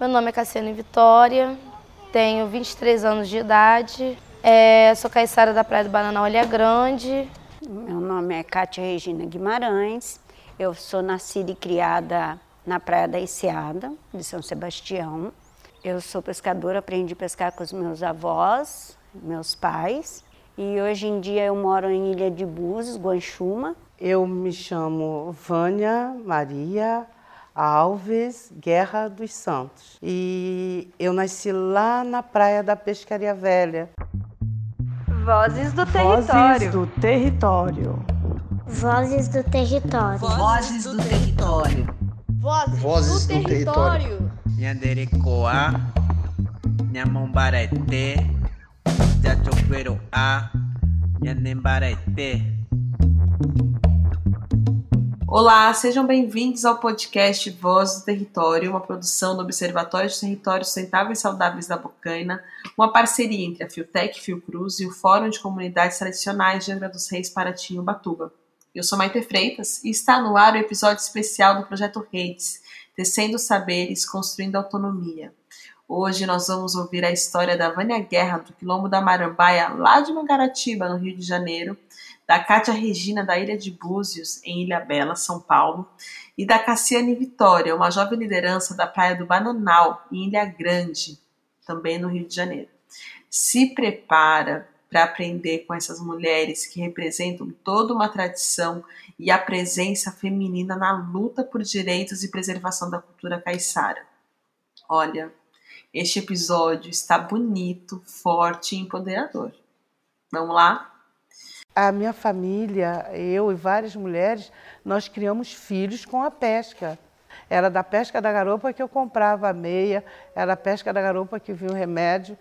Meu nome é Cassiane Vitória, tenho 23 anos de idade, é, sou caiçara da Praia do Banana Olha Grande. Meu nome é Cátia Regina Guimarães, eu sou nascida e criada na Praia da Enseada, de São Sebastião. Eu sou pescadora, aprendi a pescar com os meus avós, meus pais. E hoje em dia eu moro em Ilha de Búzios, Guanchuma. Eu me chamo Vânia Maria Alves Guerra dos Santos. E eu nasci lá na praia da Pescaria Velha. Vozes do Território. Vozes do Território. Vozes do Território. Vozes do Território. Vozes, do, Território. Nhanderecoa, Nhamombarete, Jachoqueroa, Nhanembarete. Olá, sejam bem-vindos ao podcast Voz do Território, uma produção do Observatório de Territórios Sustentáveis e Saudáveis da Bocaina, uma parceria entre a Fiotec Fiocruz e o Fórum de Comunidades Tradicionais de Angra dos Reis, Paraty e Ubatuba. Eu sou Maite Freitas e está no ar o episódio especial do Projeto Redes, Tecendo Saberes, Construindo Autonomia. Hoje nós vamos ouvir a história da Vânia Guerra, do Quilombo da Marambaia, lá de Mangaratiba, no Rio de Janeiro, da Cátia Regina, da Ilha de Búzios, em Ilha Bela, São Paulo, e da Cassiane Vitória, uma jovem liderança da Praia do Bananal, em Ilha Grande, também no Rio de Janeiro. Se prepara para aprender com essas mulheres que representam toda uma tradição e a presença feminina na luta por direitos e preservação da cultura caiçara. Olha, este episódio está bonito, forte e empoderador. Vamos lá? A minha família, eu e várias mulheres, nós criamos filhos com a pesca. Era da pesca da garopa que eu comprava a meia, era a pesca da garopa que vinha o remédio,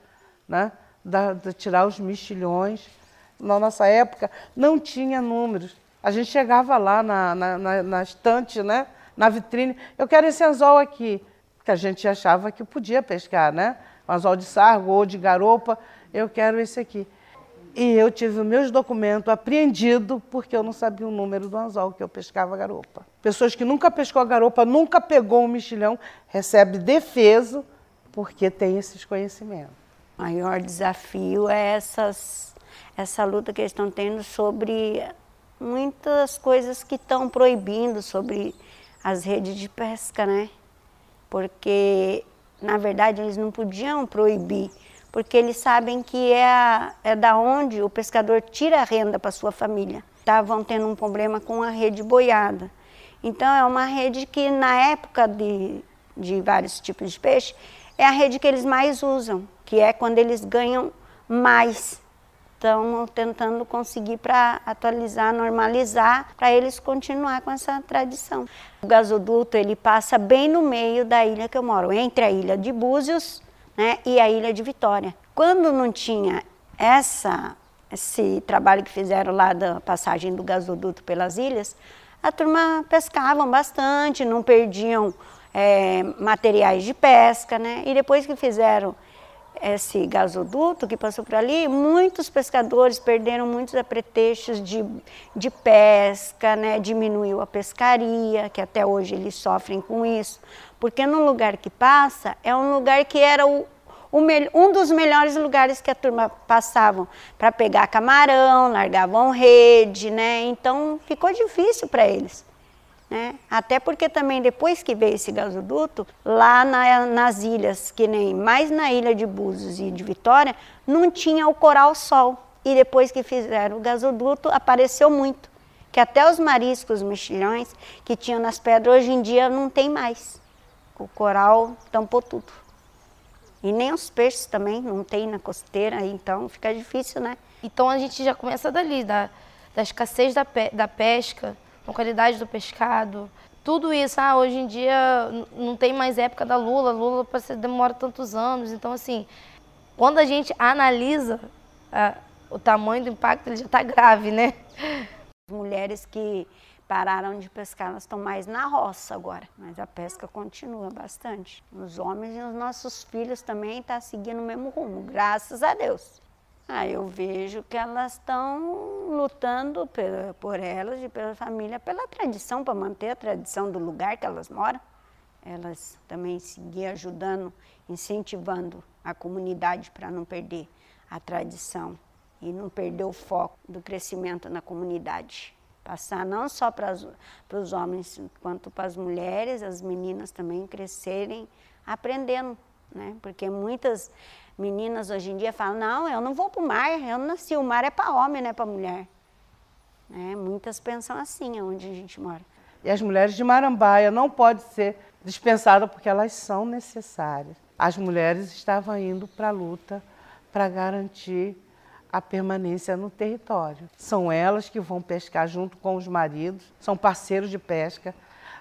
né? Da, de tirar os mexilhões. Na nossa época não tinha números. A gente chegava lá na, na, na, na estante, né? na vitrine, eu quero esse anzol aqui, que a gente achava que podia pescar, né? Um anzol de sargo ou de garopa, eu quero esse aqui. E eu tive meus documentos apreendidos porque eu não sabia o número do anzol que eu pescava garopa. Pessoas que nunca pescou garopa, nunca pegou um mexilhão, recebe defeso porque tem esses conhecimentos. O maior desafio é essas, essa luta que eles estão tendo sobre muitas coisas que estão proibindo sobre as redes de pesca, né? Porque, na verdade, eles não podiam proibir porque eles sabem que é, a, é da onde o pescador tira a renda para sua família. Estavam tendo um problema com a rede boiada. Então é uma rede que na época de, de vários tipos de peixe, é a rede que eles mais usam, que é quando eles ganham mais. Estão tentando conseguir para atualizar, normalizar, para eles continuar com essa tradição. O gasoduto ele passa bem no meio da ilha que eu moro, entre a ilha de Búzios né, e a Ilha de Vitória. Quando não tinha essa, esse trabalho que fizeram lá da passagem do gasoduto pelas ilhas, a turma pescavam bastante, não perdiam é, materiais de pesca, né? E depois que fizeram esse gasoduto que passou por ali, muitos pescadores perderam muitos apretextos de, de pesca, né? diminuiu a pescaria, que até hoje eles sofrem com isso, porque no lugar que passa é um lugar que era o, um dos melhores lugares que a turma passavam para pegar camarão, largavam rede, né? Então ficou difícil para eles. Né? Até porque também depois que veio esse gasoduto, lá na, nas ilhas, que nem mais na ilha de Búzios e de Vitória, não tinha o coral sol. E depois que fizeram o gasoduto, apareceu muito. Que até os mariscos, os mexilhões que tinham nas pedras, hoje em dia não tem mais. O coral tampou tudo. E nem os peixes também não tem na costeira, então fica difícil, né? Então a gente já começa dali, da, da escassez da, pe da pesca, a qualidade do pescado, tudo isso. Ah, hoje em dia não tem mais época da lula, lula demora tantos anos. Então, assim, quando a gente analisa ah, o tamanho do impacto, ele já está grave, né? Mulheres que pararam de pescar, elas estão mais na roça agora, mas a pesca continua bastante. Os homens e os nossos filhos também estão tá seguindo o mesmo rumo, graças a Deus. Ah, eu vejo que elas estão lutando por, por elas e pela família, pela tradição, para manter a tradição do lugar que elas moram. elas também seguir ajudando, incentivando a comunidade para não perder a tradição e não perder o foco do crescimento na comunidade. Passar não só para os homens, quanto para as mulheres, as meninas também crescerem aprendendo, né? Porque muitas meninas hoje em dia falam, não, eu não vou para o mar, eu nasci, o mar é para homem, não é para mulher. Né? Muitas pensam assim, onde a gente mora. E as mulheres de Marambaia não podem ser dispensadas porque elas são necessárias. As mulheres estavam indo para a luta para garantir a permanência no território. São elas que vão pescar junto com os maridos, são parceiros de pesca.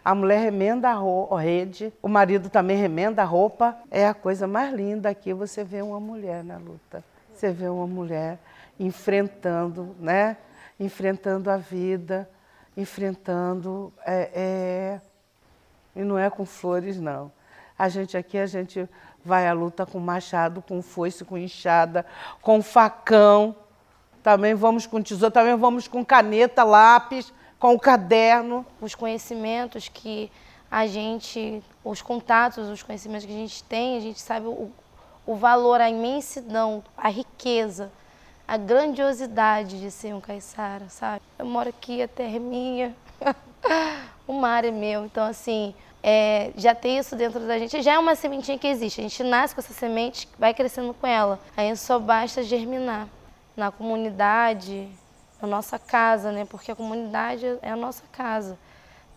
A mulher remenda a rede, o marido também remenda a roupa. É a coisa mais linda aqui você vê uma mulher na luta. Você vê uma mulher enfrentando, né? Enfrentando a vida, enfrentando. É, é... E não é com flores, não. A gente aqui, a gente vai à luta com machado, com foice, com enxada, com facão. Também vamos com tesouro, também vamos com caneta, lápis, com o caderno. Os conhecimentos que a gente, os contatos, os conhecimentos que a gente tem, a gente sabe o, o valor, a imensidão, a riqueza, a grandiosidade de ser um caiçara, sabe? Eu moro aqui, a terra é minha, o mar é meu, então assim, é, já ter isso dentro da gente, já é uma sementinha que existe. A gente nasce com essa semente, vai crescendo com ela. Aí só basta germinar na comunidade, na nossa casa, né? Porque a comunidade é a nossa casa.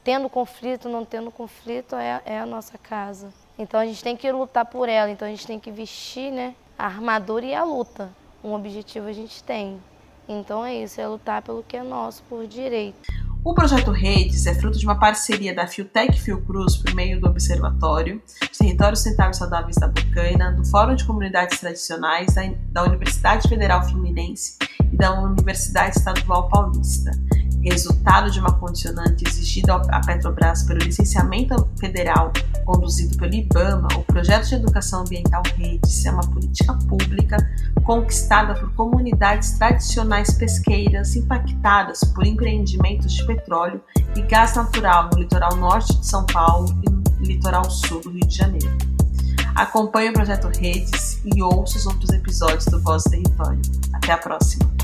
Tendo conflito, não tendo conflito, é, é a nossa casa. Então a gente tem que lutar por ela. Então a gente tem que vestir, né? A armadura e a luta. Um objetivo a gente tem. Então é isso, é lutar pelo que é nosso por direito. O projeto Redes é fruto de uma parceria da Fiotec Fiocruz por meio do Observatório, dos Territórios Sustentáveis Saudáveis da Bocaina, do Fórum de Comunidades Tradicionais da Universidade Federal Fluminense e da Universidade Estadual Paulista resultado de uma condicionante exigida à Petrobras pelo licenciamento federal conduzido pelo IBAMA, o projeto de educação ambiental Redes é uma política pública conquistada por comunidades tradicionais pesqueiras impactadas por empreendimentos de petróleo e gás natural no litoral norte de São Paulo e no litoral sul do Rio de Janeiro. Acompanhe o projeto Redes e ouça os outros episódios do Voz Território. Até a próxima!